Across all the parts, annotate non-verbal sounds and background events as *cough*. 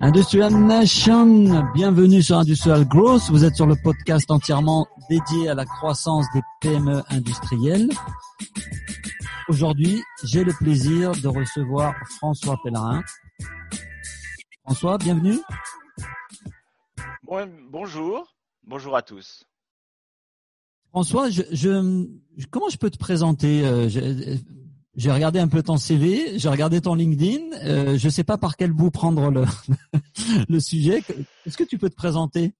Industrial Nation, bienvenue sur Industrial Growth. Vous êtes sur le podcast entièrement dédié à la croissance des PME industrielles. Aujourd'hui, j'ai le plaisir de recevoir François Pellerin. François, bienvenue. bonjour, bonjour à tous. François, je, comment je peux te présenter euh, j'ai regardé un peu ton CV, j'ai regardé ton LinkedIn. Euh, je ne sais pas par quel bout prendre le, *laughs* le sujet. Est-ce que tu peux te présenter?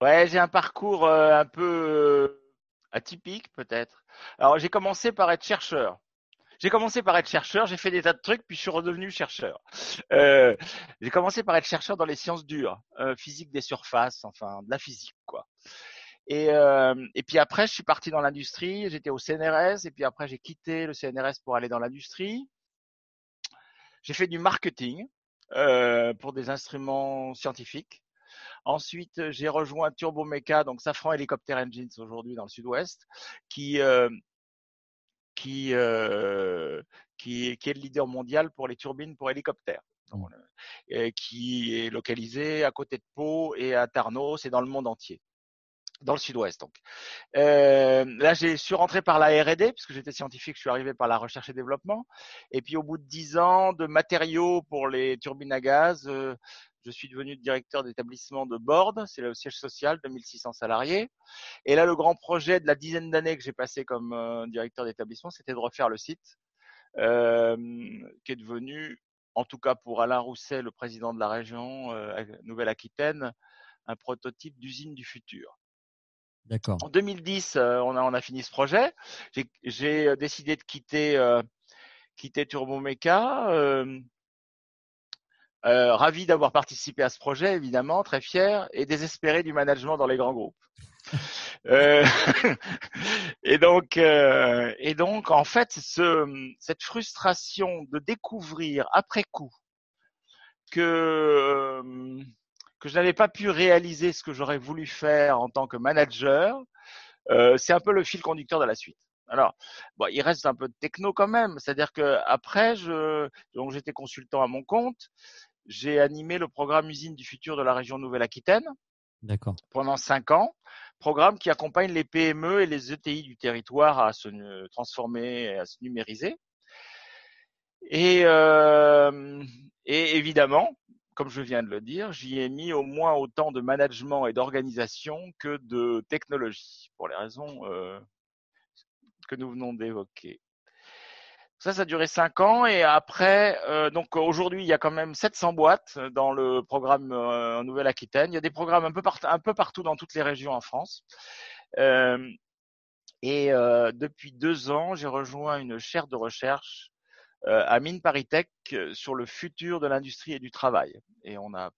Ouais, j'ai un parcours euh, un peu euh, atypique peut-être. Alors j'ai commencé par être chercheur. J'ai commencé par être chercheur, j'ai fait des tas de trucs, puis je suis redevenu chercheur. Euh, j'ai commencé par être chercheur dans les sciences dures, euh, physique des surfaces, enfin de la physique quoi. Et, euh, et puis après, je suis parti dans l'industrie. J'étais au CNRS et puis après, j'ai quitté le CNRS pour aller dans l'industrie. J'ai fait du marketing euh, pour des instruments scientifiques. Ensuite, j'ai rejoint Turbomeca, donc Safran Helicopter Engines aujourd'hui dans le Sud-Ouest, qui euh, qui, euh, qui, qui est le leader mondial pour les turbines pour hélicoptères. Donc, euh, qui est localisé à côté de Pau et à Tarnos et dans le monde entier dans le sud-ouest. Donc euh, là, j'ai suis rentré par la R&D puisque j'étais scientifique, je suis arrivé par la recherche et développement. Et puis au bout de dix ans de matériaux pour les turbines à gaz, euh, je suis devenu directeur d'établissement de Borde, c'est le siège social, 2600 salariés. Et là, le grand projet de la dizaine d'années que j'ai passé comme euh, directeur d'établissement, c'était de refaire le site, euh, qui est devenu, en tout cas pour Alain Rousset, le président de la région Nouvelle-Aquitaine, un prototype d'usine du futur. En 2010, euh, on, a, fini ce projet. J'ai euh, décidé de quitter, euh, quitter ravi d'avoir participé à ce projet, évidemment, très fier, et désespéré du management dans les grands groupes. *laughs* *laughs* et donc, en fait, ce, cette frustration de découvrir après coup que que je n'avais pas pu réaliser ce que j'aurais voulu faire en tant que manager, euh, c'est un peu le fil conducteur de la suite. Alors, bon, il reste un peu de techno quand même, c'est-à-dire que après, je, donc j'étais consultant à mon compte, j'ai animé le programme Usine du futur de la région Nouvelle-Aquitaine. D'accord. Pendant cinq ans, programme qui accompagne les PME et les ETI du territoire à se transformer, et à se numériser. Et, euh, et évidemment, comme je viens de le dire, j'y ai mis au moins autant de management et d'organisation que de technologie, pour les raisons euh, que nous venons d'évoquer. Ça, ça a duré cinq ans et après, euh, donc aujourd'hui, il y a quand même 700 boîtes dans le programme euh, Nouvelle-Aquitaine. Il y a des programmes un peu, un peu partout dans toutes les régions en France. Et depuis deux ans, j'ai rejoint une chaire de recherche à Mine Paritech sur le futur de l'industrie et du travail. Et on a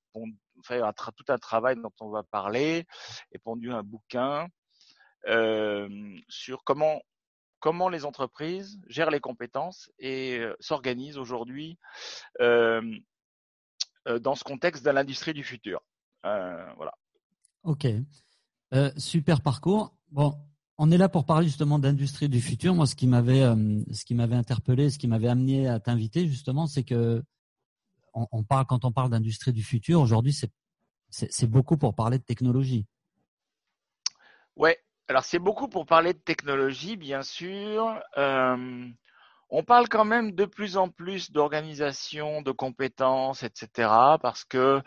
fait un tout un travail dont on va parler et pondu un bouquin euh, sur comment comment les entreprises gèrent les compétences et euh, s'organisent aujourd'hui euh, dans ce contexte de l'industrie du futur. Euh, voilà. Ok, super parcours. Bon, on est là pour parler justement d'industrie du futur. Moi, ce qui m'avait, euh, ce qui m'avait interpellé, ce qui m'avait amené à t'inviter justement, c'est que on, parle quand on parle d'industrie du futur aujourd'hui, c'est, beaucoup pour parler de technologie. Ouais. Alors c'est beaucoup pour parler de technologie, bien sûr. Euh, on parle quand même de plus en plus d'organisation, de compétences, etc. Parce que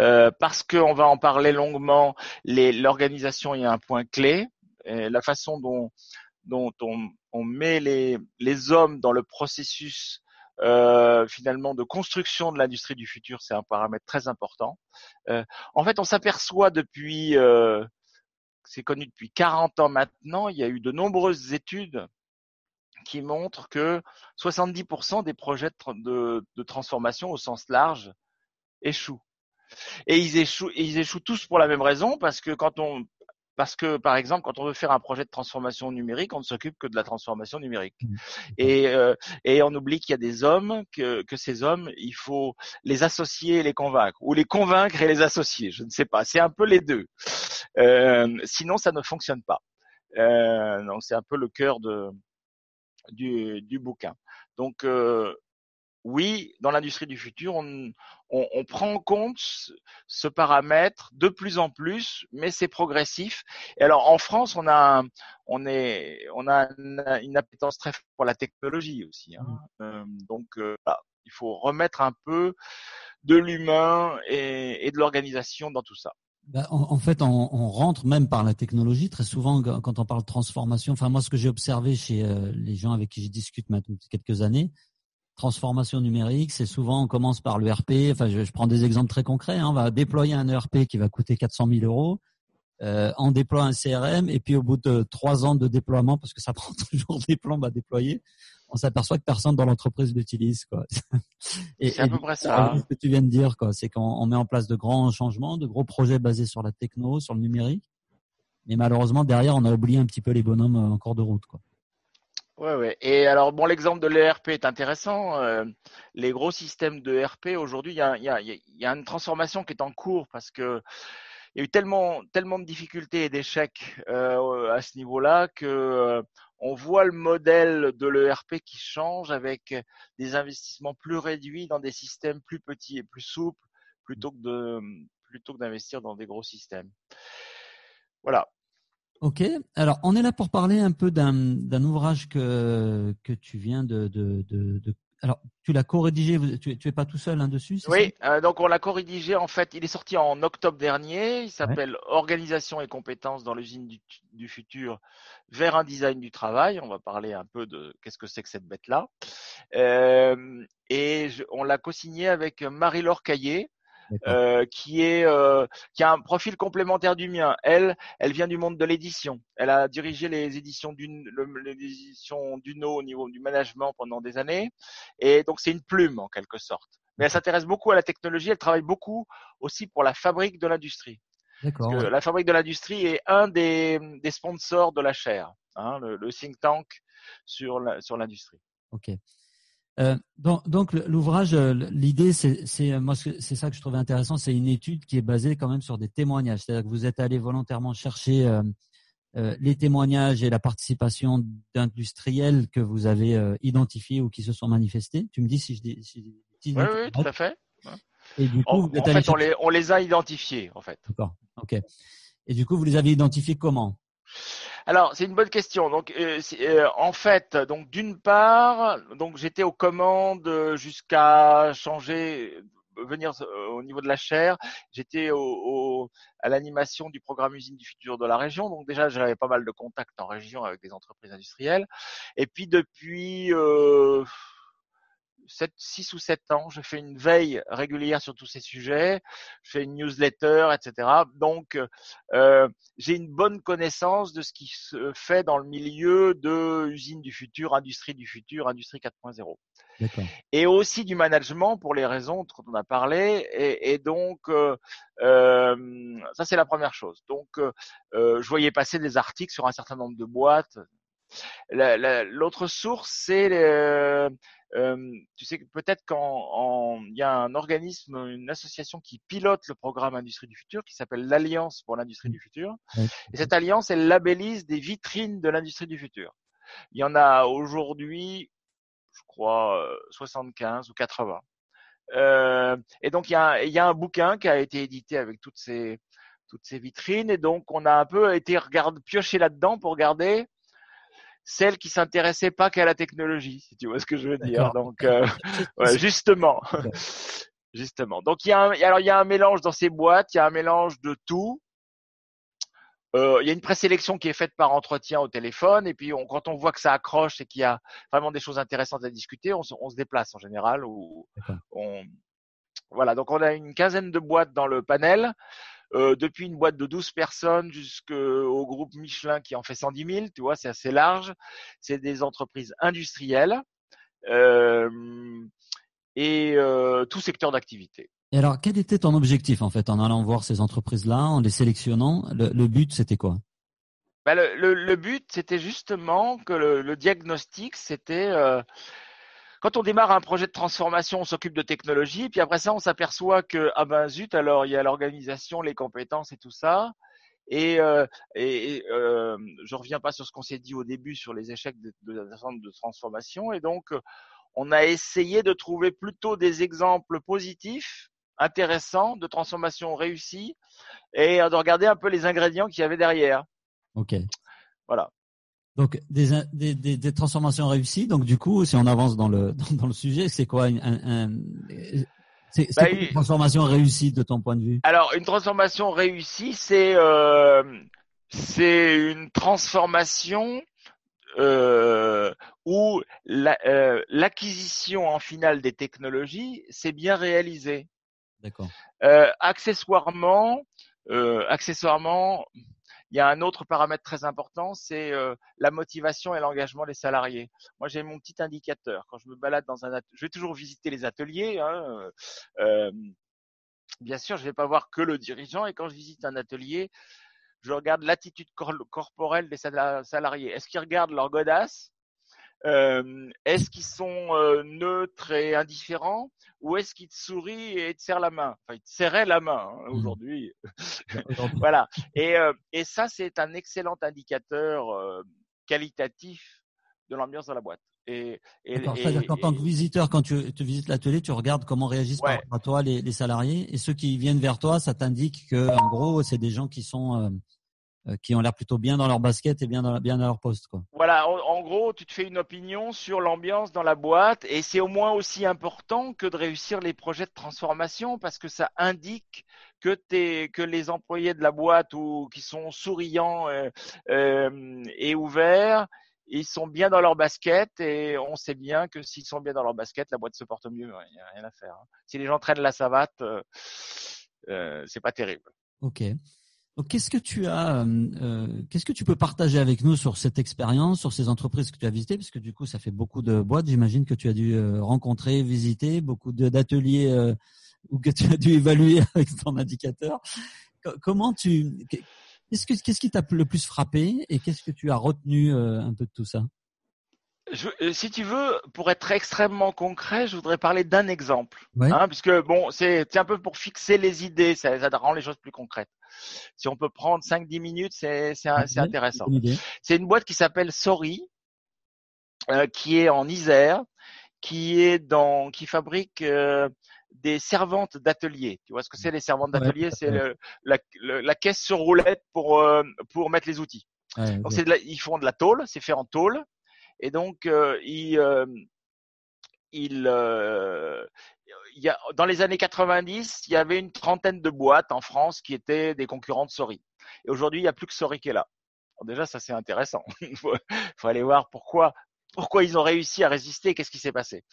euh, parce qu'on va en parler longuement. L'organisation est un point clé la façon dont, on, met les, hommes dans le processus euh, finalement de construction de l'industrie du futur, c'est un paramètre très important. Euh, en fait, on s'aperçoit depuis, euh, c'est connu depuis 40 ans maintenant, il y a eu de nombreuses études qui montrent que 70% des projets de, transformation au sens large échouent. Et ils échouent, et ils échouent tous pour la même raison, parce que quand on parce que, par exemple, quand on veut faire un projet de transformation numérique, on ne s'occupe que de la transformation numérique. Mmh. Et, euh, et on oublie qu'il y a des hommes, que, que ces hommes, il faut les associer et les convaincre, ou les convaincre et les associer. Je ne sais pas. C'est un peu les deux. Euh, sinon, ça ne fonctionne pas. Euh, donc, c'est un peu le cœur de, du, du bouquin. Donc, euh, oui, dans l'industrie du futur, on, on, on, prend en compte ce paramètre de plus en plus, mais c'est progressif. Et alors en France, on a, on est, on a une, appétence très forte pour la technologie aussi. Hein. Mmh. Euh, donc, euh, il faut remettre un peu de l'humain et, et, de l'organisation dans tout ça. Bah, en, en, fait, on, on, rentre même par la technologie. Très souvent, quand on parle de transformation, enfin moi, ce que j'ai observé chez euh, les gens avec qui je discute maintenant quelques années, transformation numérique, c'est souvent on commence par l'ERP. Enfin, je, je, prends des exemples très concrets. Hein. On va déployer un ERP qui va coûter 400 000 euros. Euh, on déploie un CRM et puis au bout de trois ans de déploiement, parce que ça *laughs* prend toujours des plombs à déployer, on s'aperçoit que personne dans l'entreprise l'utilise. Quoi. *laughs* et, c'est à peu près ça. Ce que tu viens de dire, quoi, c'est qu'on met en place de grands changements, de gros projets basés sur la techno, sur le numérique. Mais malheureusement, derrière, on a oublié un petit peu les bonhommes en cours de route. Quoi. Ouais, ouais. Et alors, bon, l'exemple de l'ERP est intéressant. Euh, les gros systèmes de ERP, aujourd'hui, il y a, y, a, y a, une transformation qui est en cours parce que il y a eu tellement, tellement de difficultés et d'échecs euh, à ce niveau-là que euh, on voit le modèle de l'ERP qui change avec des investissements plus réduits dans des systèmes plus petits et plus souples plutôt que de plutôt que d'investir dans des gros systèmes. Voilà. Ok. Alors, on est là pour parler un peu d'un ouvrage que, que tu viens de, de, de, de alors, tu l'as co-rédigé, tu, tu es pas tout seul hein, dessus Oui, euh, donc on l'a co-rédigé. En fait, il est sorti en octobre dernier. Il s'appelle Organisation et compétences dans l'usine du, du, futur vers un design du travail. On va parler un peu de qu'est-ce que c'est que cette bête-là. Euh, et je, on l'a co-signé avec Marie-Laure Caillé, euh, qui est euh, qui a un profil complémentaire du mien. Elle, elle vient du monde de l'édition. Elle a dirigé les éditions d'une l'édition d'Uno au niveau du management pendant des années, et donc c'est une plume en quelque sorte. Mais elle s'intéresse beaucoup à la technologie. Elle travaille beaucoup aussi pour la fabrique de l'industrie. D'accord. La fabrique de l'industrie est un des, des sponsors de la chaire, hein, le, le think tank sur la, sur l'industrie. Ok. Euh, donc, donc l'ouvrage, euh, l'idée, c'est moi, c'est ça que je trouvais intéressant, c'est une étude qui est basée quand même sur des témoignages. C'est-à-dire que vous êtes allé volontairement chercher euh, euh, les témoignages et la participation d'industriels que vous avez euh, identifiés ou qui se sont manifestés. Tu me dis si je dis. Si, si oui, oui, tout à fait. Et du coup, en, vous êtes en fait, on les, on les a identifiés, en fait. D'accord. Ok. Et du coup, vous les avez identifiés comment? Alors, c'est une bonne question. Donc, euh, euh, en fait, donc d'une part, donc j'étais aux commandes jusqu'à changer, venir euh, au niveau de la chair. J'étais à l'animation du programme Usine du futur de la région. Donc déjà, j'avais pas mal de contacts en région avec des entreprises industrielles. Et puis depuis euh, 7, 6 ou 7 ans, je fais une veille régulière sur tous ces sujets, je fais une newsletter, etc. Donc, euh, j'ai une bonne connaissance de ce qui se fait dans le milieu de usine du futur, industrie du futur, industrie 4.0. Et aussi du management pour les raisons dont on a parlé. Et, et donc, euh, euh, ça c'est la première chose. Donc, euh, je voyais passer des articles sur un certain nombre de boîtes. L'autre source, c'est euh, tu sais que peut-être quand il y a un organisme, une association qui pilote le programme Industrie du futur, qui s'appelle l'Alliance pour l'industrie mmh. du futur. Et cette alliance, elle labellise des vitrines de l'industrie du futur. Il y en a aujourd'hui, je crois, 75 ou 80. Euh, et donc il y, a, il y a un bouquin qui a été édité avec toutes ces toutes ces vitrines et donc on a un peu été regarde, piocher là-dedans pour regarder celle qui s'intéressait pas qu'à la technologie, si tu vois ce que je veux dire. Donc, euh, *laughs* *laughs* ouais, justement, *laughs* justement. Donc, il y a un, alors il y a un mélange dans ces boîtes, il y a un mélange de tout. Euh, il y a une présélection qui est faite par entretien au téléphone, et puis on, quand on voit que ça accroche et qu'il y a vraiment des choses intéressantes à discuter, on, on se déplace en général. Ou on, voilà, donc on a une quinzaine de boîtes dans le panel. Euh, depuis une boîte de 12 personnes jusqu'au groupe Michelin qui en fait 110 000, tu vois, c'est assez large. C'est des entreprises industrielles euh, et euh, tout secteur d'activité. Et alors, quel était ton objectif en fait en allant voir ces entreprises-là, en les sélectionnant? Le, le but, c'était quoi? Ben le, le, le, but, c'était justement que le, le diagnostic, c'était euh, quand on démarre un projet de transformation, on s'occupe de technologie, puis après ça, on s'aperçoit que ah ben zut, alors il y a l'organisation, les compétences et tout ça. Et, euh, et euh, je reviens pas sur ce qu'on s'est dit au début sur les échecs de, de, de, de transformation. Et donc, on a essayé de trouver plutôt des exemples positifs, intéressants, de transformation réussie, et de regarder un peu les ingrédients qu'il y avait derrière. Ok. Voilà. Donc des, des, des, des, transformations réussies. Donc du coup, si on avance dans le *laughs* dans, dans le sujet, c'est quoi un, un, c'est bah, une transformation réussie de ton point de vue? Alors une transformation réussie, c'est euh, c'est une transformation euh, où euh, l'acquisition en finale des technologies s'est bien réalisée. D'accord. Euh, accessoirement, euh, accessoirement, il y a un autre paramètre très important, c'est euh, la motivation et l'engagement des salariés. Moi, j'ai mon petit indicateur. Quand je me balade dans un atelier, je vais toujours visiter les ateliers. Hein, euh, bien sûr, je ne vais pas voir que le dirigeant. Et quand je visite un atelier, je regarde l'attitude corporelle des salariés. Est-ce qu'ils regardent leur godasse euh, Est-ce qu'ils sont euh, neutres et indifférents ou est-ce qu'ils te sourient et te serrent la main? Enfin, ils te serraient la main hein, mmh. aujourd'hui. *laughs* voilà. Et, euh, et ça, c'est un excellent indicateur euh, qualitatif de l'ambiance dans la boîte. Et, et, C'est-à-dire qu'en tant que visiteur, quand tu, tu visites l'atelier, tu regardes comment réagissent par rapport à toi les, les, salariés. Et ceux qui viennent vers toi, ça t'indique que, en gros, c'est des gens qui sont euh, qui ont l'air plutôt bien dans leur basket et bien dans, bien leur poste. Quoi. Voilà, en, gros, tu te fais une opinion sur l'ambiance dans la boîte et c'est au moins aussi important que de réussir les projets de transformation parce que ça indique que, que les employés de la boîte ou qui sont souriants euh, euh, et ouverts, ils sont bien dans leur basket et on sait bien que s'ils sont bien dans leur basket, la boîte se porte mieux. Il n'y a rien à faire. Hein. Si les gens traînent la savate, euh, c'est pas terrible. Ok qu'est-ce que tu as, euh, euh, qu'est-ce que tu peux partager avec nous sur cette expérience, sur ces entreprises que tu as visitées, parce que du coup, ça fait beaucoup de boîtes. J'imagine que tu as dû euh, rencontrer, visiter beaucoup d'ateliers ou que tu as dû évaluer *laughs* avec ton indicateur. Comment tu, qu'est-ce que, qu'est-ce qui t'a le plus frappé et qu'est-ce que tu as retenu un peu de tout ça? Je, si tu veux, pour être extrêmement concret, je voudrais parler d'un exemple, hein, puisque bon, c'est un peu pour fixer les idées, ça, ça rend les choses plus concrètes. Si on peut prendre 5-10 minutes, c'est intéressant. C'est une boîte qui s'appelle Sorry, euh, qui est en Isère, qui est dans, qui fabrique euh, des servantes d'atelier. Tu vois ce que c'est les servantes d'atelier C'est la, la, caisse sur roulette pour euh, pour mettre les outils. donc c'est ils font de la tôle, c'est fait en tôle, et donc ils ils il y a, dans les années 90, il y avait une trentaine de boîtes en France qui étaient des concurrents de Sorry. Et aujourd'hui, il n'y a plus que Sorry qui est là. déjà, ça c'est intéressant. il *laughs* faut, faut, aller voir pourquoi, pourquoi ils ont réussi à résister. Qu'est-ce qui s'est passé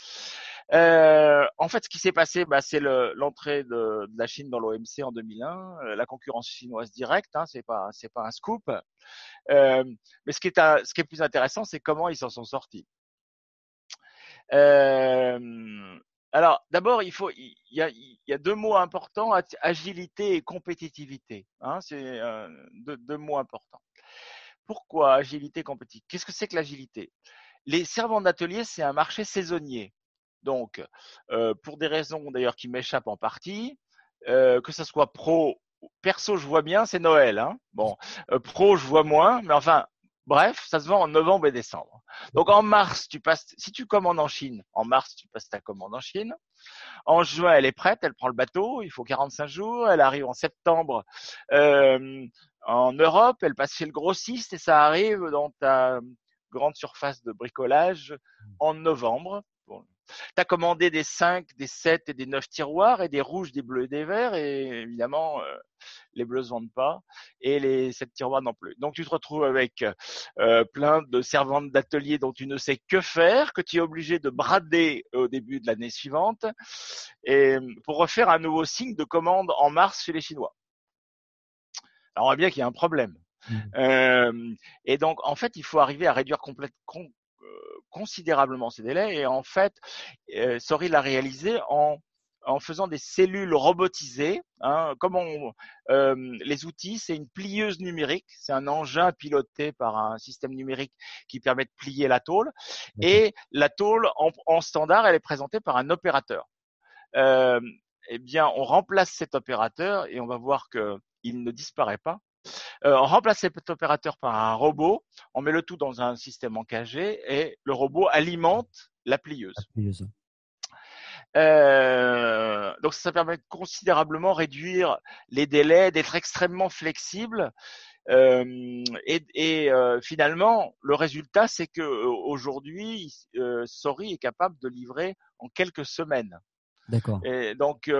euh, En fait, ce qui s'est passé, bah, c'est l'entrée de, de, la Chine dans l'OMC en 2001, euh, la concurrence chinoise directe. Hein, c'est pas, c'est pas un scoop. Euh, mais ce qui est, ce qui est plus intéressant, c'est comment ils s'en sont sortis. Euh, alors, d'abord, il faut, il y, a, y, a, deux mots importants agilité et compétitivité. Hein, c'est euh, deux, deux, mots importants. Pourquoi agilité et compétitivité Qu'est-ce que c'est que l'agilité? Les servants d'atelier, c'est un marché saisonnier. Donc, euh, pour des raisons d'ailleurs qui m'échappent en partie, euh, que ce soit pro, perso, je vois bien, c'est Noël. Hein bon, euh, pro, je vois moins, mais enfin, Bref, ça se vend en novembre et décembre. Donc en mars, tu passes, si tu commandes en Chine, en mars, tu passes ta commande en Chine. En juin, elle est prête, elle prend le bateau, il faut 45 jours. Elle arrive en septembre en Europe, elle passe chez le grossiste et ça arrive dans ta grande surface de bricolage en novembre. Tu as commandé des 5, des 7 et des 9 tiroirs et des rouges, des bleus et des verts et évidemment euh, les bleus se vendent pas et les 7 tiroirs non plus. Donc tu te retrouves avec euh, plein de servantes d'atelier dont tu ne sais que faire, que tu es obligé de brader au début de l'année suivante et pour refaire un nouveau signe de commande en mars chez les Chinois. Alors on voit bien qu'il y a un problème. Mmh. Euh, et donc, en fait, il faut arriver à réduire complètement considérablement ces délais et en fait, euh, Sorry l'a réalisé en en faisant des cellules robotisées. Hein, comme on, euh, les outils, c'est une plieuse numérique, c'est un engin piloté par un système numérique qui permet de plier la tôle. Et la tôle, en, en standard, elle est présentée par un opérateur. Euh, eh bien, on remplace cet opérateur et on va voir que il ne disparaît pas. Euh, on remplace cet opérateur par un robot, on met le tout dans un système encagé et le robot alimente la plieuse. La plieuse. Euh, donc ça permet de considérablement réduire les délais, d'être extrêmement flexible. Euh, et, et euh, finalement, le résultat, c'est que aujourd'hui, Sorry est capable de livrer en quelques semaines. D'accord. Et donc,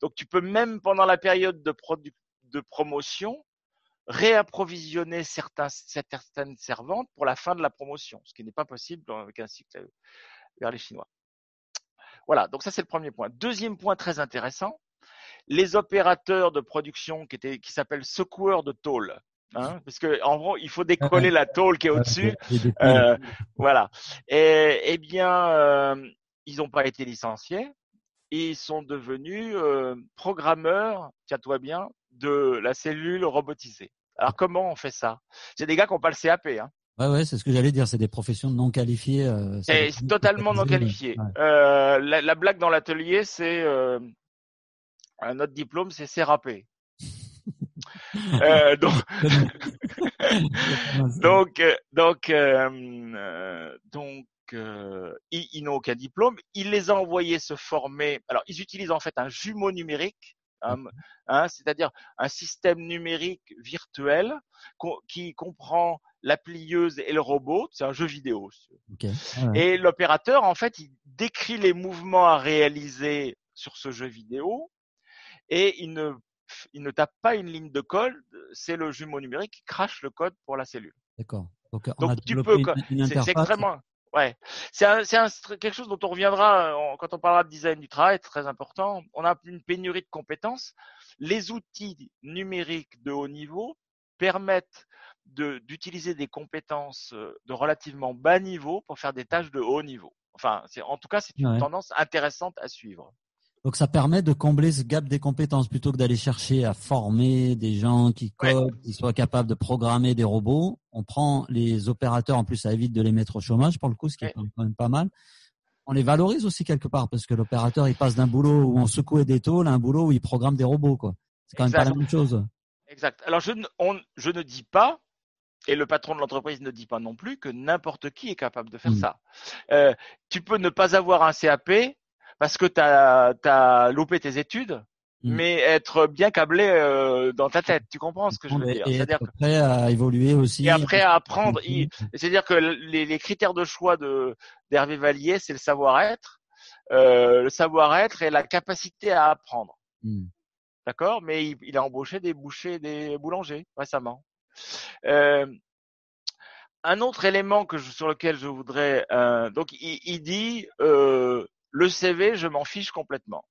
donc tu peux même pendant la période de, produ- de promotion réapprovisionner certains, certaines servantes pour la fin de la promotion, ce qui n'est pas possible avec un cycle vers les Chinois. Voilà, donc ça c'est le premier point. Deuxième point très intéressant, les opérateurs de production qui étaient qui s'appellent secoueurs de tôle. Hein, *laughs* parce que en gros, il faut décoller la tôle qui est au-dessus. Euh, voilà. Et eh bien, euh, ils n'ont pas été licenciés. Et ils sont devenus euh, programmeurs, tiens-toi bien, de la cellule robotisée. Alors comment on fait ça? C'est des gars qui n'ont pas le CAP. Hein. Ouais, ouais, c'est ce que j'allais dire. C'est des professions non qualifiées. Euh, c'est totalement non qualifiées. Ouais. Euh, la, la, blague dans l'atelier, c'est euh, notre diplôme, c'est CRAP. *laughs* euh, donc, donc, *laughs* donc, euh, donc, euh, ils, ils n'ont aucun diplôme. Il les a envoyés se former. Alors, ils utilisent en fait un jumeau numérique Hein, hein, c'est-à-dire un système numérique virtuel co qui comprend la plieuse et le robot. C'est un jeu vidéo. Okay. Ah ouais. Et l'opérateur, en fait, il décrit les mouvements à réaliser sur ce jeu vidéo et il ne, il ne tape pas une ligne de code. C'est le jumeau numérique qui crache le code pour la cellule. D'accord. Donc, Donc tu peux, c'est extrêmement, Ouais, c'est un, un, quelque chose dont on reviendra quand on parlera de design du travail, très important. On a une pénurie de compétences. Les outils numériques de haut niveau permettent d'utiliser des compétences de relativement bas niveau pour faire des tâches de haut niveau. Enfin, en tout cas, c'est une ouais. tendance intéressante à suivre. Donc ça permet de combler ce gap des compétences plutôt que d'aller chercher à former des gens qui codent, ouais. qui soient capables de programmer des robots. On prend les opérateurs, en plus ça évite de les mettre au chômage pour le coup, ce qui ouais. est quand même pas mal. On les valorise aussi quelque part parce que l'opérateur il passe d'un boulot où on secouait des tôles à un boulot où il programme des robots quoi. C'est quand exact. même pas la même chose. Exact. Alors je ne, on, je ne dis pas et le patron de l'entreprise ne dit pas non plus que n'importe qui est capable de faire mmh. ça. Euh, tu peux ne pas avoir un CAP parce que tu as, as, loupé tes études, mmh. mais être bien câblé euh, dans ta tête. Tu comprends ce que je veux dire? C'est-à-dire prêt à évoluer aussi. Et après à apprendre. C'est-à-dire que les, les, critères de choix de d'Hervé Vallier, c'est le savoir-être, euh, le savoir-être et la capacité à apprendre. Mmh. D'accord? Mais il, il, a embauché des bouchers, des boulangers récemment. Euh, un autre élément que je, sur lequel je voudrais, euh, donc il, il dit euh, le CV, je m'en fiche complètement.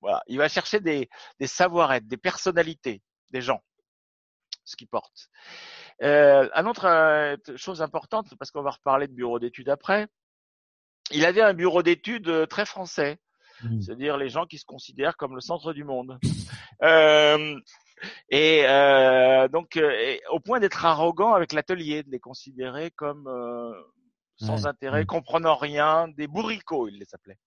Voilà, il va chercher des, des savoir-être, des personnalités, des gens, ce qu'il porte. Euh, un autre euh, chose importante, parce qu'on va reparler de bureau d'études après, il avait un bureau d'études euh, très français, mmh. c'est-à-dire les gens qui se considèrent comme le centre du monde. euh, et euh, donc, et, au point d'être arrogant avec l'atelier, de les considérer comme euh, sans ouais. intérêt, comprenant rien, des bourricots, il les appelait.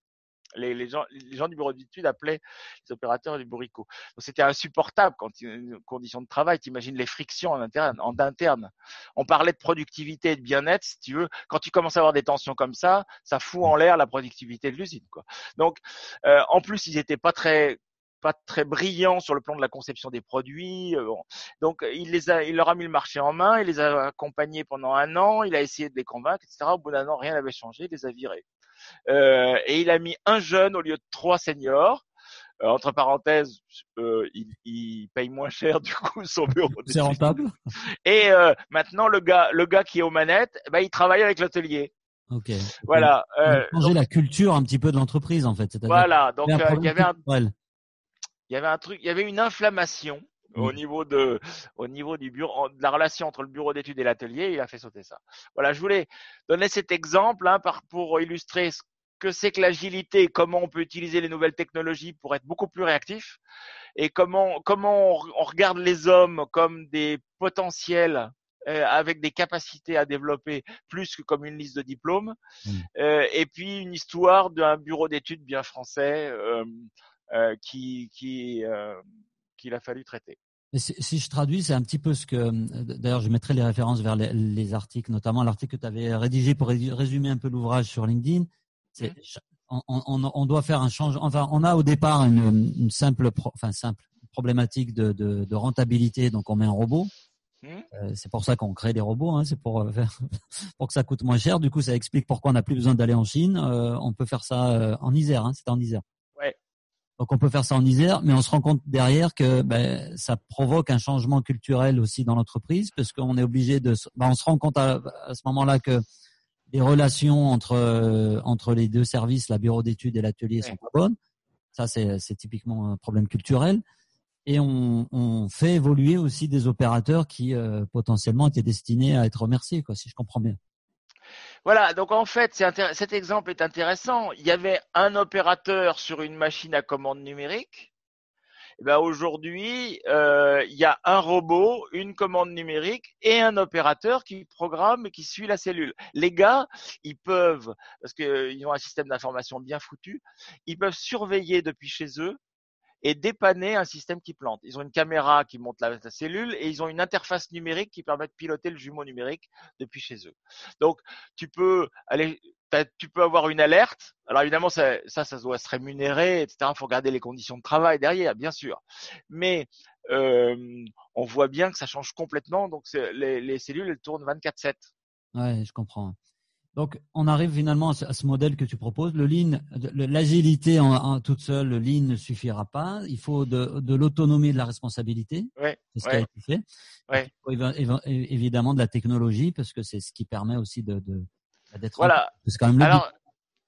Les, les, gens, les gens du bureau d'études appelaient les opérateurs des bourricots. Donc c'était insupportable quand une condition de travail. T'imagines les frictions en interne, en interne. On parlait de productivité et de bien-être, si tu veux. Quand tu commences à avoir des tensions comme ça, ça fout en l'air la productivité de l'usine, quoi. Donc, euh, en plus, ils n'étaient pas très pas très brillants sur le plan de la conception des produits. Bon. Donc, il les a, il leur a mis le marché en main, il les a accompagnés pendant un an, il a essayé de les convaincre, etc. Au bout d'un an, rien n'avait changé, il les a virés. Euh, et il a mis un jeune au lieu de trois seniors. Euh, entre parenthèses, euh, il, il, paye moins cher *laughs* du coup son bureau. C'est rentable. Et maintenant, le gars, le gars qui est aux manettes, ben, il travaille avec l'atelier. Ok. Voilà. Euh, changer donc, la culture un petit peu de l'entreprise en fait. Voilà. Donc il y avait un, il y avait un truc, il y avait une inflammation mmh. au niveau de, au niveau du bureau, de la relation entre le bureau d'études et l'atelier. Il a fait sauter ça. Voilà, je voulais donner cet exemple hein, par, pour illustrer ce que c'est que l'agilité, comment on peut utiliser les nouvelles technologies pour être beaucoup plus réactif, et comment comment on, on regarde les hommes comme des potentiels euh, avec des capacités à développer plus que comme une liste de diplômes, mmh. euh, et puis une histoire d'un bureau d'études bien français. Euh, qui qui euh, qu'il a fallu traiter. si je traduis, c'est un petit peu ce que. D'ailleurs, je mettrai les références vers les, articles, notamment l'article que tu avais rédigé pour résumer un peu l'ouvrage sur LinkedIn. C'est, mmh. on, doit faire un changement. Enfin, on a au départ une, simple, enfin simple problématique de, rentabilité, donc on met un robot. Mmh. Euh, c'est pour ça qu'on crée des robots, hein, c'est pour euh, *laughs* faire, pour que ça coûte moins cher. Du coup, ça explique pourquoi on n'a plus besoin d'aller en Chine. Euh, on peut faire ça en Isère, hein, c'est en Isère. Donc on peut faire ça en Isère, mais on se rend compte derrière que ben, ça provoque un changement culturel aussi dans l'entreprise, parce qu'on est obligé de. Ben, on se rend compte à, ce moment-là que les relations entre euh, entre les deux services, la bureau d'études et l'atelier, sont pas bonnes. Ça c'est typiquement un problème culturel. Et on, on fait évoluer aussi des opérateurs qui euh, potentiellement étaient destinés à être remerciés, quoi, si je comprends bien. Voilà, donc en fait, cet exemple est intéressant. Il y avait un opérateur sur une machine à commande numérique. Eh ben aujourd'hui, euh, il y a un robot, une commande numérique et un opérateur qui programme et qui suit la cellule. Les gars, ils peuvent, parce qu'ils ont un système d'information bien foutu, ils peuvent surveiller depuis chez eux et dépanner un système qui plante. Ils ont une caméra qui monte la, cellule et ils ont une interface numérique qui permet de piloter le jumeau numérique depuis chez eux. Donc, tu peux aller, tu peux avoir une alerte. Alors évidemment, ça, ça, doit se rémunérer, etc. Il faut regarder les conditions de travail derrière, bien sûr. Mais euh, on voit bien que ça change complètement. Donc, les, les cellules, elles tournent 24/7. Ouais, je comprends. Donc, on arrive finalement à ce, modèle que tu proposes. Le lean, l'agilité en, toute seule, le lean ne suffira pas. Il faut de, l'autonomie et de la responsabilité. c'est ce qui a été fait. Il faut évidemment de la technologie parce que c'est ce qui permet aussi de, d'être. Voilà. C'est quand même le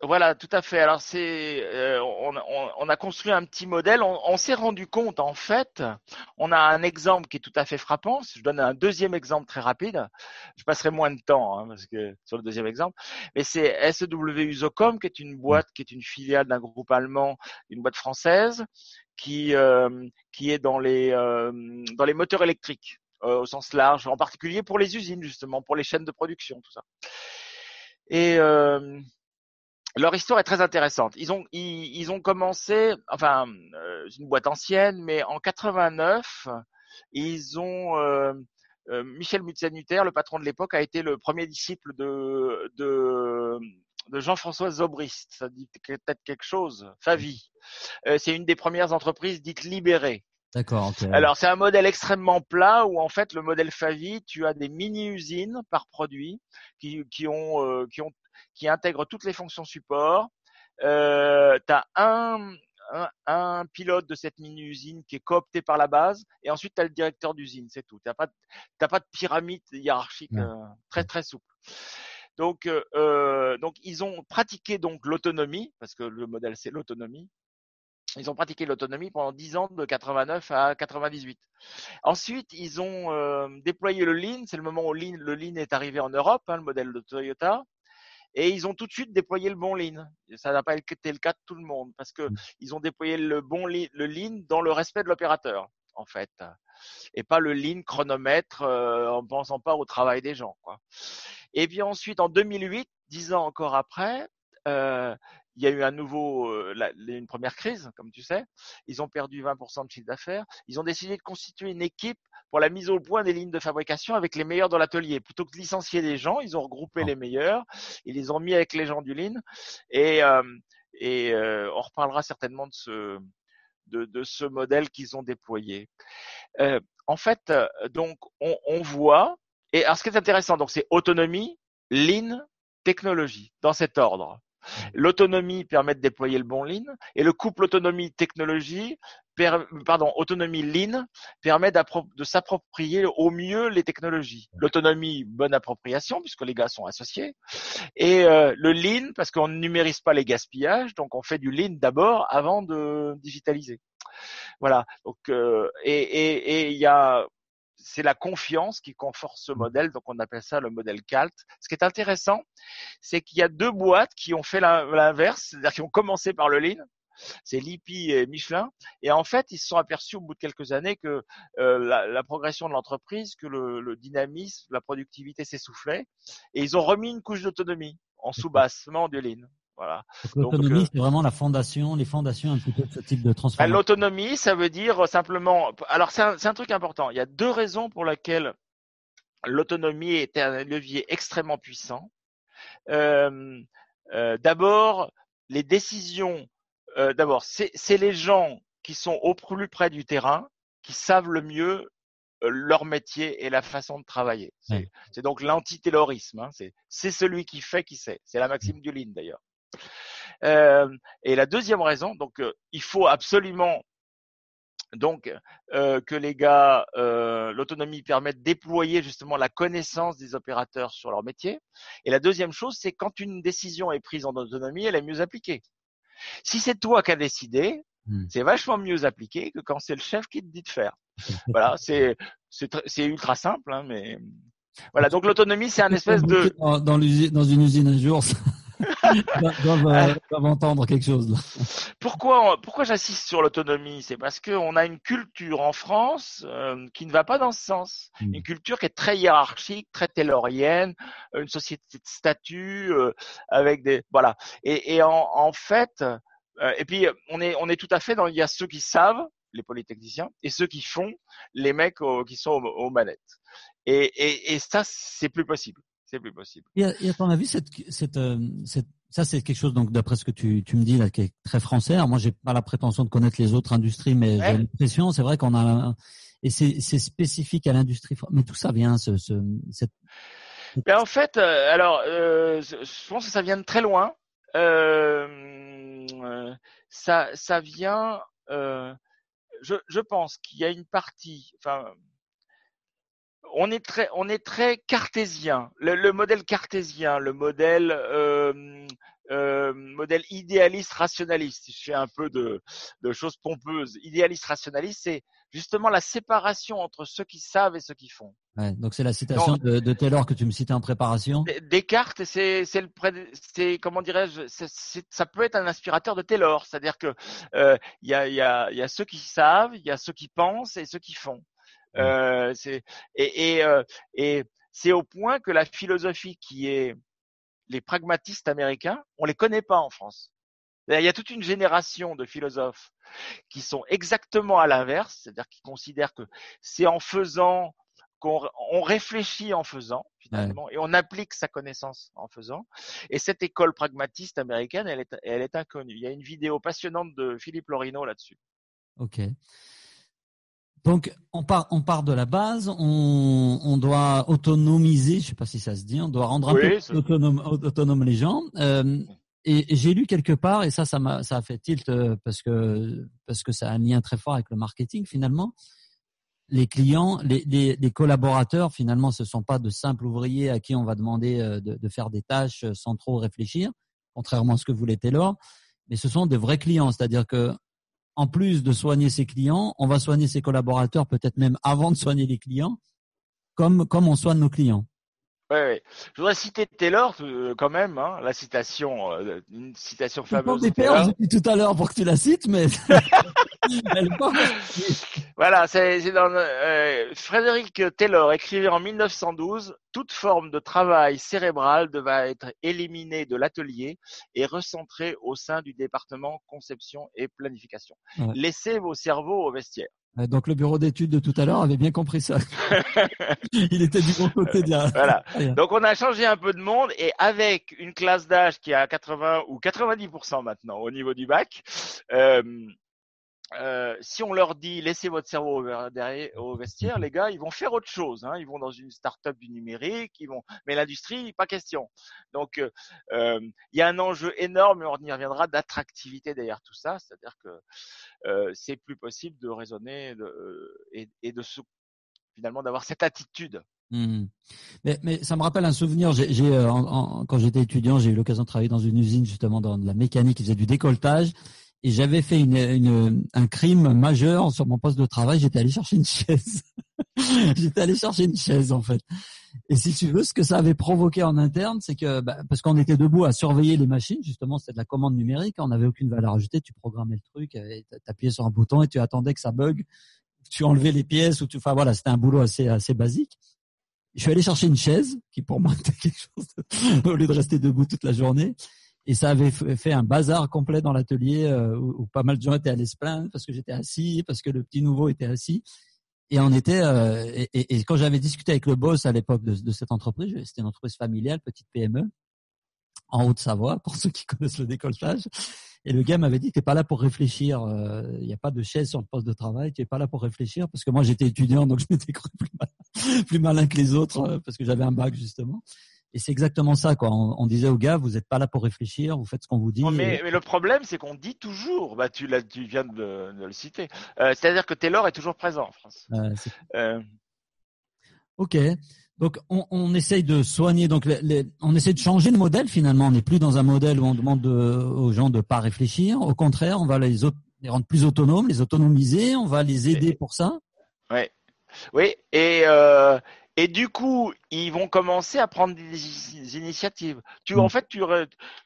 voilà, tout à fait. Alors c'est, euh, on, a construit un petit modèle. On, s'est rendu compte, en fait, on a un exemple qui est tout à fait frappant. Je donne un deuxième exemple très rapide. Je passerai moins de temps hein, parce que sur le deuxième exemple, mais c'est SEW Usocom, qui est une boîte, qui est une filiale d'un groupe allemand, une boîte française, qui euh, qui est dans les euh, dans les moteurs électriques au sens large, en particulier pour les usines justement, pour les chaînes de production, tout ça. Et leur histoire est très intéressante. Ils ont ils, ont commencé, enfin, euh, une boîte ancienne, mais en 89, ils ont euh, euh, Michel Mutzenuter, le patron de l'époque, a été le premier disciple de de, de Jean-François Zobrist. Ça dit peut-être quelque chose. Favi. c'est une des premières entreprises dites libérées. D'accord. Alors c'est un modèle extrêmement plat où en fait le modèle Favi, tu as des mini usines par produit qui, qui ont qui ont qui intègre toutes les fonctions support. Euh, tu as un, un, pilote de cette mini-usine qui est coopté par la base, et ensuite tu as le directeur d'usine, c'est tout. Tu n'as pas, pas de pyramide hiérarchique euh, très très souple. Donc, euh, euh, donc ils ont pratiqué donc l'autonomie, parce que le modèle c'est l'autonomie. Ils ont pratiqué l'autonomie pendant 10 ans, de 89 à 98. Ensuite, ils ont euh, déployé le Lean. C'est le moment où le Lean est arrivé en Europe, hein, le modèle de Toyota et ils ont tout de suite déployé le bon lean. Ça n'a pas été le cas de tout le monde parce que mmh. ils ont déployé le bon lean, le lean dans le respect de l'opérateur en fait et pas le lean chronomètre euh, en pensant pas au travail des gens quoi. Et puis ensuite en 2008, dix ans encore après, euh, il y a eu un nouveau, euh, une première crise, comme tu sais. Ils ont perdu 20% de chiffre d'affaires. Ils ont décidé de constituer une équipe pour la mise au point des lignes de fabrication avec les meilleurs dans l'atelier. Plutôt que de licencier des gens, ils ont regroupé les meilleurs. Ils les ont mis avec les gens du Lean. Et, euh, et euh, on reparlera certainement de ce, de, de ce modèle qu'ils ont déployé. Euh, en fait, donc, on, on voit. Et alors, ce qui est intéressant, donc, c'est autonomie, Lean, technologie, dans cet ordre. L'autonomie permet de déployer le bon lean et le couple autonomie-technologie, pardon, autonomie lean permet de s'approprier au mieux les technologies. L'autonomie, bonne appropriation puisque les gars sont associés et euh, le lean parce qu'on ne numérise pas les gaspillages, donc on fait du lean d'abord avant de digitaliser. Voilà. Donc euh, et il y a c'est la confiance qui conforte ce mmh. modèle, donc on appelle ça le modèle CALT. Ce qui est intéressant, c'est qu'il y a deux boîtes qui ont fait l'inverse, c'est-à-dire qui ont commencé par le Lean, c'est Lippi et Michelin. Et en fait, ils se sont aperçus au bout de quelques années que euh, la, progression de l'entreprise, que le, dynamisme, la productivité s'essoufflait, et ils ont remis une couche d'autonomie en sous-bassement du Lean. Voilà. L'autonomie, c'est vraiment la fondation, les fondations un petit peu de ce type de transformation. L'autonomie, ça veut dire simplement. Alors c'est un, un, truc important. Il y a deux raisons pour lesquelles l'autonomie est un levier extrêmement puissant. Euh, euh, d'abord, les décisions. Euh, d'abord, c'est les gens qui sont au plus près du terrain qui savent le mieux leur métier et la façon de travailler. C'est donc l'antiterrorisme. Hein. C'est celui qui fait qui sait. C'est la maxime du Lean d'ailleurs. Euh, et la deuxième raison, donc il faut absolument donc euh, que les gars, euh, l'autonomie permet de déployer justement la connaissance des opérateurs sur leur métier. Et la deuxième chose, c'est quand une décision est prise en autonomie, elle est mieux appliquée. Si c'est toi qui as décidé, hmm. c'est vachement mieux appliqué que quand c'est le chef qui te dit de faire. *laughs* voilà, c'est c'est ultra simple, hein, mais voilà. Donc l'autonomie, c'est un espèce de dans, dans, dans une usine un jour doivent, euh, doivent, entendre quelque chose. Là. Pourquoi, pourquoi j'insiste sur l'autonomie? C'est parce qu'on a une culture en France euh, qui ne va pas dans ce sens. Hmm. Une culture qui est très hiérarchique, très taylorienne, une société de statut euh, avec des voilà. Et, et en, en, fait, euh, et puis on est on est tout à fait dans il y a ceux qui savent les polytechniciens et ceux qui font les mecs qui sont aux, aux manettes. Et, et, et ça c'est plus possible c'est plus possible. Et à, et à ton avis, cette, cette, euh, cette, ça c'est quelque chose donc d'après ce que tu, tu me dis là qui est très français. Alors moi j'ai pas la prétention de connaître les autres industries, mais j'ai l'impression, c'est vrai qu'on a et c'est, c'est spécifique à l'industrie. Mais tout ça vient ce, ce cette. Ben en fait, euh, alors euh, je pense que ça vient de très loin. Euh, ça, ça vient. je, je pense qu'il y a une partie. Enfin, on est très, on est très cartésien. Le, modèle cartésien, le modèle, euh, euh, modèle idéaliste rationaliste. Si je fais un peu de, de choses pompeuses, idéaliste rationaliste, c'est justement la séparation entre ceux qui savent et ceux qui font. Ouais, donc c'est la citation de, de, Taylor que tu me citais en préparation. Descartes, c'est c'est le c'est comment dirais-je, ça peut être un inspirateur de Taylor, c'est-à-dire que euh, il y a il y a il y a ceux qui savent, il y a ceux qui pensent et ceux qui font. Euh, c'est et et, euh, et c'est au point que la philosophie qui est les pragmatistes américains, on les connaît pas en France. Il y a toute une génération de philosophes qui sont exactement à l'inverse, c'est-à-dire qui considèrent que c'est en faisant qu'on on réfléchit en faisant finalement et on applique sa connaissance en faisant. Et cette école pragmatiste américaine, elle est, elle est inconnue. Il y a une vidéo passionnante de Philippe Lorino là-dessus. Ok. Donc on part, on part de la base, on, on doit autonomiser, je sais pas si ça se dit, on doit rendre un peu autonome, autonome, les gens. Euh, et, j'ai lu quelque part, et ça, ça m'a, ça a fait tilt euh, parce que parce que ça a un lien très fort avec le marketing finalement. Les clients, les, les, les collaborateurs finalement, ce sont pas de simples ouvriers à qui on va demander euh, de, de faire des tâches sans trop réfléchir, contrairement à ce que voulait Taylor. Mais ce sont de vrais clients, c'est-à-dire que en plus de soigner ses clients, on va soigner ses collaborateurs peut-être même avant de soigner les clients, comme, comme on soigne nos clients. Oui, oui. Je voudrais citer Taylor euh, quand même, hein, la citation, euh, une citation fameuse. Dit tout à l'heure pour que tu la cites, mais *laughs* *laughs* voilà, c'est dans euh, Frédéric Taylor écrivait en 1912 toute forme de travail cérébral devait être éliminée de l'atelier et recentrée au sein du département conception et planification. Laissez vos cerveaux au vestiaire. Donc le bureau d'études de tout à l'heure avait bien compris ça. *laughs* Il était du bon côté de la. Voilà. Donc on a changé un peu de monde et avec une classe d'âge qui est à 80 ou 90% maintenant au niveau du bac, euh, euh, si on leur dit laissez votre cerveau au, vestiaire, les gars, ils vont faire autre chose. Hein. Ils vont dans une start-up du numérique, ils vont. Mais l'industrie, pas question. Donc, euh, euh, il y a un enjeu énorme, et on y reviendra, d'attractivité derrière tout ça. C'est-à-dire que euh, c'est plus possible de raisonner de, et, de se, finalement d'avoir cette attitude. Mmh. Mais, mais, ça me rappelle un souvenir. J'ai, quand j'étais étudiant, j'ai eu l'occasion de travailler dans une usine justement dans de la mécanique qui faisait du décolletage et j'avais fait une, une, un crime majeur sur mon poste de travail. J'étais allé chercher une chaise. *laughs* J'étais allé chercher une chaise en fait. Et si tu veux, ce que ça avait provoqué en interne, c'est que bah, parce qu'on était debout à surveiller les machines, justement, c'était de la commande numérique, on n'avait aucune valeur ajoutée. Tu programmais le truc, tu appuyais sur un bouton et tu attendais que ça bug. Tu enlevais les pièces ou tu, enfin voilà, c'était un boulot assez assez basique. Je suis allé chercher une chaise qui pour moi *laughs* était quelque chose au lieu de rester debout toute la journée. Et ça avait fait un bazar complet dans l'atelier euh, où, pas mal de gens étaient allés se plaindre parce que j'étais assis, parce que le petit nouveau était assis. Et on était euh, et, quand j'avais discuté avec le boss à l'époque de, cette entreprise, c'était une entreprise familiale, petite PME en Haute-Savoie *laughs* pour ceux qui connaissent le décolletage. Et le gars m'avait dit t'es pas là pour réfléchir, il euh, n'y a pas de chaise sur le poste de travail, tu es pas là pour réfléchir parce que moi j'étais étudiant donc *laughs* je m'étais cru plus malin, plus malin que les autres euh, parce que j'avais un bac justement. Et c'est exactement ça, quoi. On, disait aux gars, vous n'êtes pas là pour réfléchir, vous faites ce qu'on vous dit. mais, mais, le problème, c'est qu'on dit toujours, bah, tu, tu viens de, de le citer, euh, c'est-à-dire que Taylor est toujours présent en France. Euh, ok. Donc, on, on, essaye de soigner, donc on essaie de changer le modèle finalement. On n'est plus dans un modèle où on demande aux gens de pas réfléchir. Au contraire, on va les, les, rendre plus autonomes, les autonomiser. On va les aider pour ça. Oui, oui. Et euh, et du coup, ils vont commencer à prendre des initiatives. Tu, en mm. fait, tu,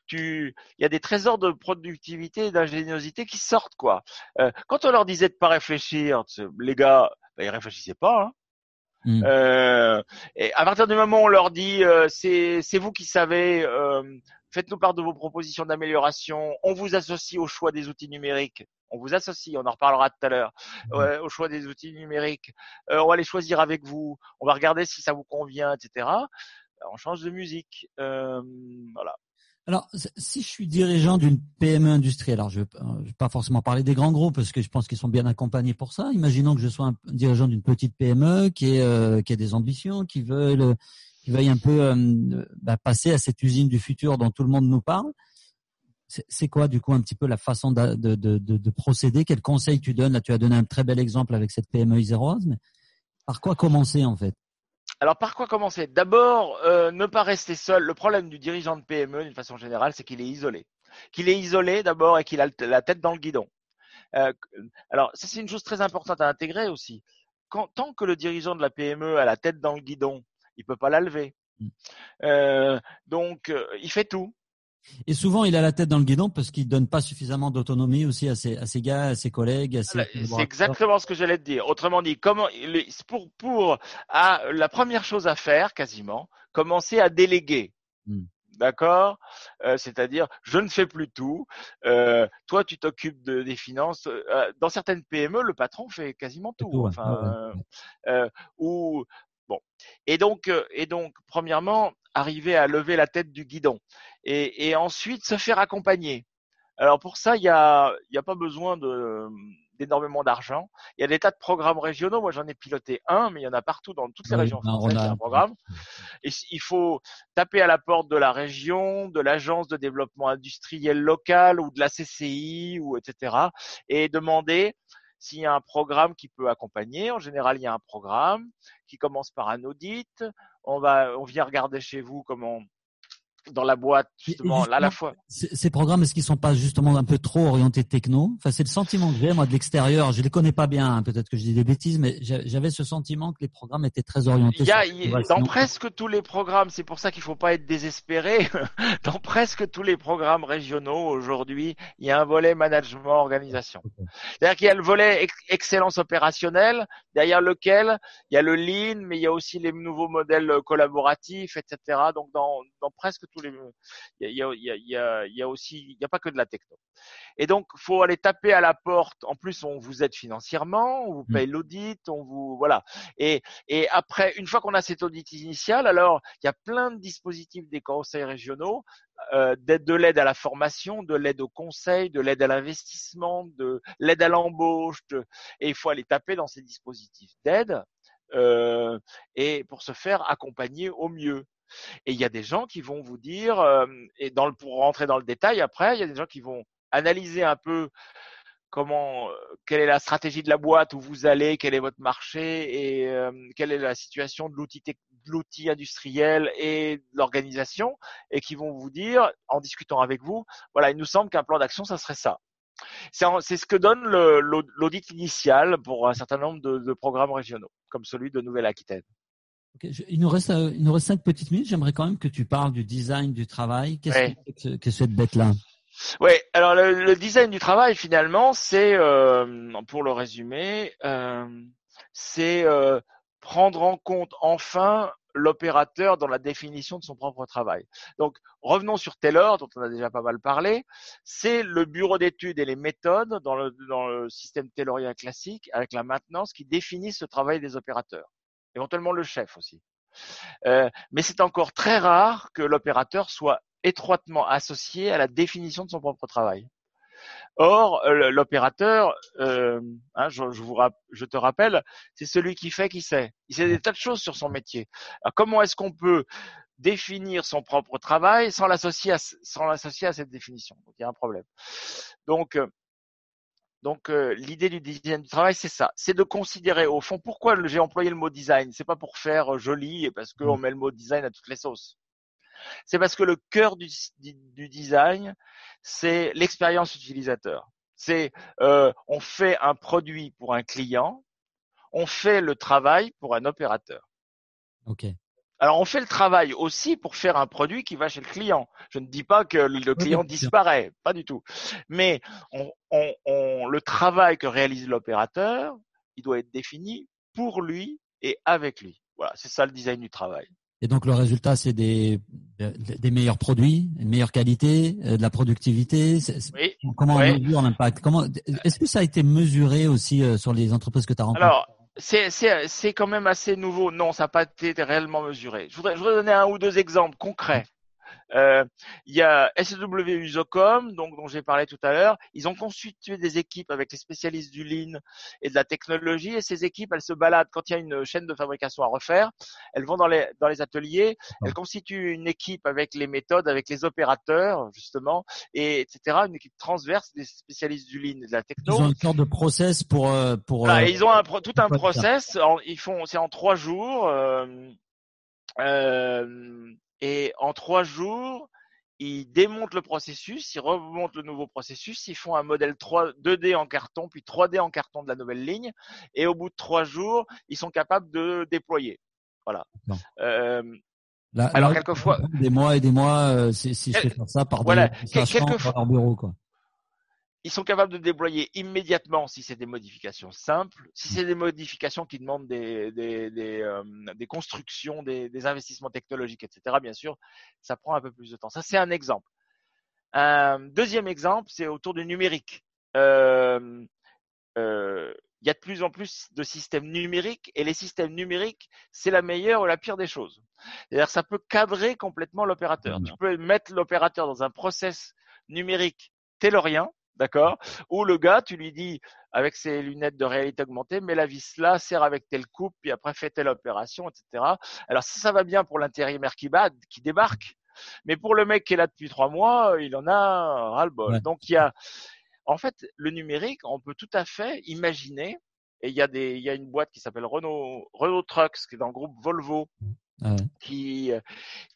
tu, il y a des trésors de productivité et d'ingéniosité qui sortent quoi. Euh, quand on leur disait de pas réfléchir, les gars, ben, ils réfléchissaient pas. Hein. Mm. Euh, et à partir du moment où on leur dit, euh, c'est, c'est vous qui savez. Euh, Faites-nous part de vos propositions d'amélioration. On vous associe au choix des outils numériques on vous associe, on en reparlera tout à l'heure, mmh. au choix des outils numériques. Euh, on va les choisir avec vous, on va regarder si ça vous convient, etc. On change de musique. Euh, voilà. Alors, si je suis dirigeant d'une PME industrielle, alors je ne vais pas forcément parler des grands groupes parce que je pense qu'ils sont bien accompagnés pour ça. Imaginons que je sois un dirigeant d'une petite PME qui, est, euh, qui a des ambitions, qui veut, qui veuille un peu bah, passer à cette usine du futur dont tout le monde nous parle c'est quoi du coup un petit peu la façon de, de, de, de, procéder? Quel conseil tu donnes? Là, tu as donné un très bel exemple avec cette PME iséroise, mais par quoi commencer en fait? Alors par quoi commencer? D'abord, euh, ne pas rester seul. Le problème du dirigeant de PME, d'une façon générale, c'est qu'il est isolé. Qu'il est isolé d'abord et qu'il a la tête dans le guidon. Euh, alors ça c'est une chose très importante à intégrer aussi. Quand, tant que le dirigeant de la PME a la tête dans le guidon, il peut pas la lever. Mmh. Euh, donc euh, il fait tout. Et souvent, il a la tête dans le guidon parce qu'il donne pas suffisamment d'autonomie aussi à ses, à ses gars, à ses collègues. C'est exactement ce que j'allais te dire. Autrement dit, comment, pour, pour à, la première chose à faire, quasiment, commencer à déléguer. Hmm. D'accord? Euh, C'est-à-dire, je ne fais plus tout. Euh, toi, tu t'occupes de, des finances. Euh, dans certaines PME, le patron fait quasiment tout. enfin, ou bon. Et donc, euh, et donc, premièrement, arriver à lever la tête du guidon et, et ensuite se faire accompagner. Alors pour ça, il y a, y a pas besoin de d'énormément d'argent. Il y a des tas de programmes régionaux. Moi, j'en ai piloté un, mais il y en a partout dans toutes les régions françaises. un programme. Et il faut taper à la porte de la région, de l'agence de développement industriel local ou de la CCI ou etc. Et demander s'il y a un programme qui peut accompagner. En général, il y a un programme qui commence par un audit. On va, on vient regarder chez vous comment dans la boîte justement, là à la fois. Ces programmes, est-ce qu'ils sont pas justement un peu trop orientés techno? Enfin, c'est le sentiment que j'ai moi de l'extérieur. Je les connais pas bien, hein, peut-être que je dis des bêtises, mais j'avais ce sentiment que les programmes étaient très orientés. Il y a, dans presque tous les programmes, c'est pour ça qu'il faut pas être désespéré. *laughs* dans presque tous les programmes régionaux aujourd'hui, il y a un volet management organisation. C'est-à-dire qu'il y a le volet excellence opérationnelle, derrière lequel il y a le lean, mais il y a aussi les nouveaux modèles collaboratifs, etc. Donc dans, dans presque tous les, il y a, il y a, il y a, il y a aussi, il n'y a pas que de la techno. Et donc, faut aller taper à la porte. En plus, on vous aide financièrement, on vous paye mmh. l'audit, on vous, voilà. Et, et après, une fois qu'on a cet audit initial, alors, il y a plein de dispositifs des conseils régionaux, euh, de l'aide à la formation, de l'aide au conseil, de l'aide à l'investissement, de l'aide à l'embauche, et il faut aller taper dans ces dispositifs d'aide. Euh, et pour se faire accompagner au mieux. Et il y a des gens qui vont vous dire, euh, et pour rentrer dans le détail après, il y a des gens qui vont analyser un peu comment, euh, quelle est la stratégie de la boîte où vous allez, quel est votre marché et euh, quelle est la situation de l'outil industriel et de l'organisation et qui vont vous dire, en discutant avec vous, voilà, il nous semble qu'un plan d'action, ça serait ça. C'est ce que donne l'audit initial pour un certain nombre de programmes régionaux, comme celui de Nouvelle-Aquitaine il, nous reste, euh, il nous reste cinq petites minutes. J'aimerais quand même que tu parles du design du travail. Qu'est-ce que, cette bête-là? Oui, alors le, design du travail, finalement, c'est, euh, pour le résumer, euh, c'est prendre en compte enfin l'opérateur dans la définition de son propre travail. Donc, revenons sur Taylor, dont on a déjà pas mal parlé. C'est le bureau d'études et les méthodes dans le, dans le système taylorien classique, avec la maintenance, qui définissent ce travail des opérateurs. Éventuellement le chef aussi. Euh, mais c'est encore très rare que l'opérateur soit étroitement associé à la définition de son propre travail. Or, euh, l'opérateur, euh, hein, je, je te rappelle, c'est celui qui fait qui sait. Il sait des tas de choses sur son métier. Alors, comment est-ce qu'on peut définir son propre travail sans l'associer à, sans l'associer à cette définition? Donc, il y a un problème. Donc, euh, donc l'idée du design du travail, c'est ça, c'est de considérer au fond pourquoi j'ai employé le mot design. C'est pas pour faire joli et parce qu'on mmh. met le mot design à toutes les sauces. C'est parce que le cœur du, du design, c'est l'expérience utilisateur. C'est euh, on fait un produit pour un client, on fait le travail pour un opérateur. Ok. Alors on fait le travail aussi pour faire un produit qui va chez le client. Je ne dis pas que le client disparaît, pas du tout. Mais on, on, le travail que réalise l'opérateur, il doit être défini pour lui et avec lui. Voilà, c'est ça le design du travail. Et donc le résultat, c'est des, des meilleurs produits, une meilleure qualité, euh, de la productivité. Oui. Comment on mesure l'impact? Comment Est-ce que ça a été mesuré aussi euh, sur les entreprises que tu as rencontrées? Alors, c'est quand même assez nouveau. Non, ça n'a pas été réellement mesuré. Je voudrais je voudrais donner un ou deux exemples concrets. Euh, il y a SW Usocom, donc dont j'ai parlé tout à l'heure. Ils ont constitué des équipes avec les spécialistes du lean et de la technologie. Et ces équipes, elles se baladent quand il y a une chaîne de fabrication à refaire. Elles vont dans les dans les ateliers. Elles constituent une équipe avec les méthodes, avec les opérateurs justement, et etc. Une équipe transverse des spécialistes du lean et de la technologie. Ils ont une sorte de process pour euh, pour. Euh, ils ont un, tout un process. ils font c'est en trois jours. Euh, euh, et en trois jours, ils démontent le processus, ils remontent le nouveau processus, ils font un modèle 3, 2D en carton, puis 3D en carton de la nouvelle ligne, et au bout de trois jours, ils sont capables de déployer. Voilà. Euh, alors quelquefois, des mois et des mois, euh, si, si je fais faire ça par voilà, quelquefois, leur bureau, quoi ils sont capables de débloyer immédiatement si c'est des modifications simples, si c'est des modifications qui demandent des, des, des, euh, des constructions, des, des, investissements technologiques, etc. Bien sûr, ça prend un peu plus de temps. Ça, c'est un exemple. Un deuxième exemple, c'est autour du numérique. Euh, euh, il y a de plus en plus de systèmes numériques et les systèmes numériques, c'est la meilleure ou la pire des choses. C'est-à-dire ça peut cadrer complètement l'opérateur. Tu peux mettre l'opérateur dans un process numérique taylorien d'accord? Ou le gars, tu lui dis avec ses lunettes de réalité augmentée, mais la vis là, serre avec telle coupe, puis après fais telle opération, etc. Alors ça, ça va bien pour l'intérimaire qui bat, qui débarque, mais pour le mec qui est là depuis trois mois, il en a ras-le-bol. Donc il y a, en fait, le numérique, on peut tout à fait imaginer. Et il y a des, il y a une boîte qui s'appelle Renault, Renault Trucks, qui est dans le groupe Volvo, ah qui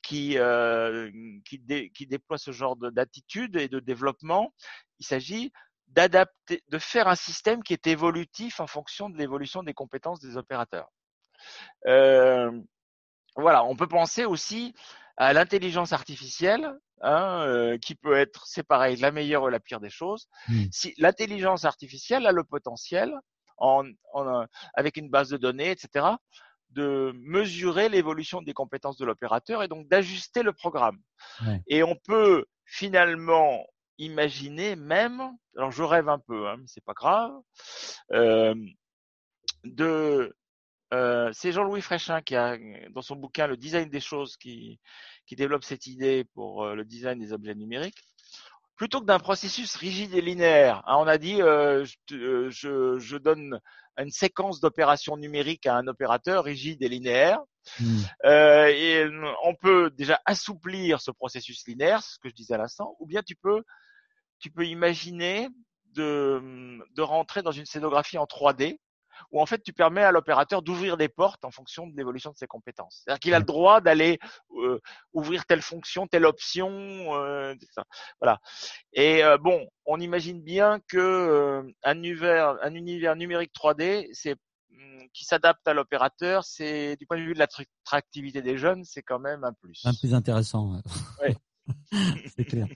qui euh, qui, qui déploie ce genre d'attitude et de développement il s'agit d'adapter, de faire un système qui est évolutif en fonction de l'évolution des compétences des opérateurs. Euh, voilà, on peut penser aussi à l'intelligence artificielle, hein, euh, qui peut être, c'est pareil, la meilleure ou la pire des choses. Hmm. Si l'intelligence artificielle a le potentiel, en, en, avec une base de données, etc., de mesurer l'évolution des compétences de l'opérateur et donc d'ajuster le programme. Et on peut finalement imaginer même, alors je rêve un peu, hein, mais c'est pas grave, euh, de euh, c'est Jean-Louis Fréchin qui a dans son bouquin Le design des choses qui, qui développe cette idée pour euh, le design des objets numériques. Plutôt que d'un processus rigide et linéaire, hein, on a dit euh, je, je, je, donne une séquence d'opérations numériques à un opérateur rigide et linéaire. Hmm. Euh, et on peut déjà assouplir ce processus linéaire, ce que je disais à l'instant, ou bien tu peux tu peux imaginer de, de rentrer dans une scénographie en 3D où en fait tu permets à l'opérateur d'ouvrir des portes en fonction de l'évolution de ses compétences. C'est-à-dire qu'il a le droit d'aller euh, ouvrir telle fonction, telle option, euh, voilà. Et euh, bon, on imagine bien que euh, un univers, un univers numérique 3D, c'est mm, qui s'adapte à l'opérateur, c'est du point de vue de l'attractivité des jeunes, c'est quand même un plus. Un plus intéressant. Oui. *laughs* c'est clair.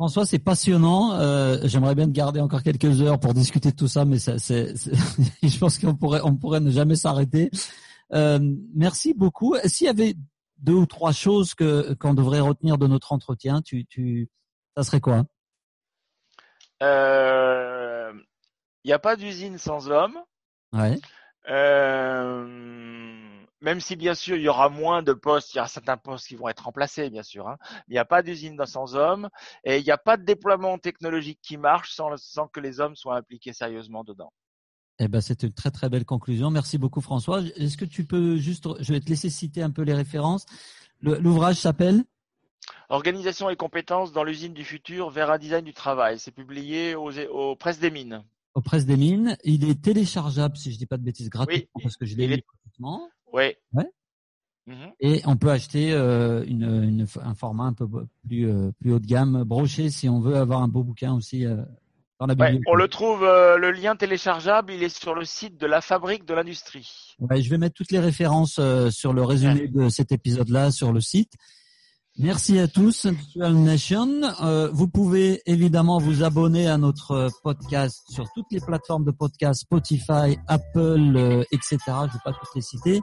François, c'est passionnant. Euh, J'aimerais bien te garder encore quelques heures pour discuter de tout ça, mais ça, c'est, *laughs* je pense qu'on pourrait, on pourrait ne jamais s'arrêter. merci beaucoup. S'il y avait deux ou trois choses que qu'on devrait retenir de notre entretien, tu, tu, ça serait quoi? Il n'y a pas d'usine sans homme. Ouais. Euh, même si bien sûr il y aura moins de postes, il y aura certains postes qui vont être remplacés bien sûr. Hein. Il n'y a pas d'usine sans hommes et il n'y a pas de déploiement technologique qui marche sans, sans que les hommes soient impliqués sérieusement dedans. Eh ben, c'est une très très belle conclusion. Merci beaucoup François. Est-ce que tu peux juste, je vais te laisser citer un peu les références. L'ouvrage s'appelle? Organisation et compétences dans l'usine du futur vers un design du travail. C'est publié aux, aux presses des mines aux presses des mines. Il est téléchargeable, si je dis pas de bêtises, gratuitement parce que je l'ai lu gratuitement. Oui. Ouais. Mhm. Et on peut acheter euh, une, une, un format un peu plus euh, plus haut de gamme, broché, si on veut avoir un beau bouquin aussi euh, dans la bibliothèque. Ouais, on le trouve, le lien téléchargeable, il est sur le site de la Fabrique de l'Industrie. Ouais, je vais mettre toutes les références sur le résumé de cet épisode-là sur le site. Merci à tous, Nation. Vous pouvez évidemment vous abonner à notre podcast sur toutes les plateformes de podcast, Spotify, Apple, etc. Je ne vais pas toutes les citer.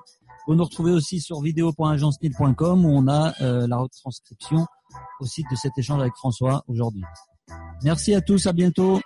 Vous nous retrouvez aussi sur vidéo.agencestyle.com où on a euh, la retranscription au site de cet échange avec François aujourd'hui. Merci à tous, à bientôt.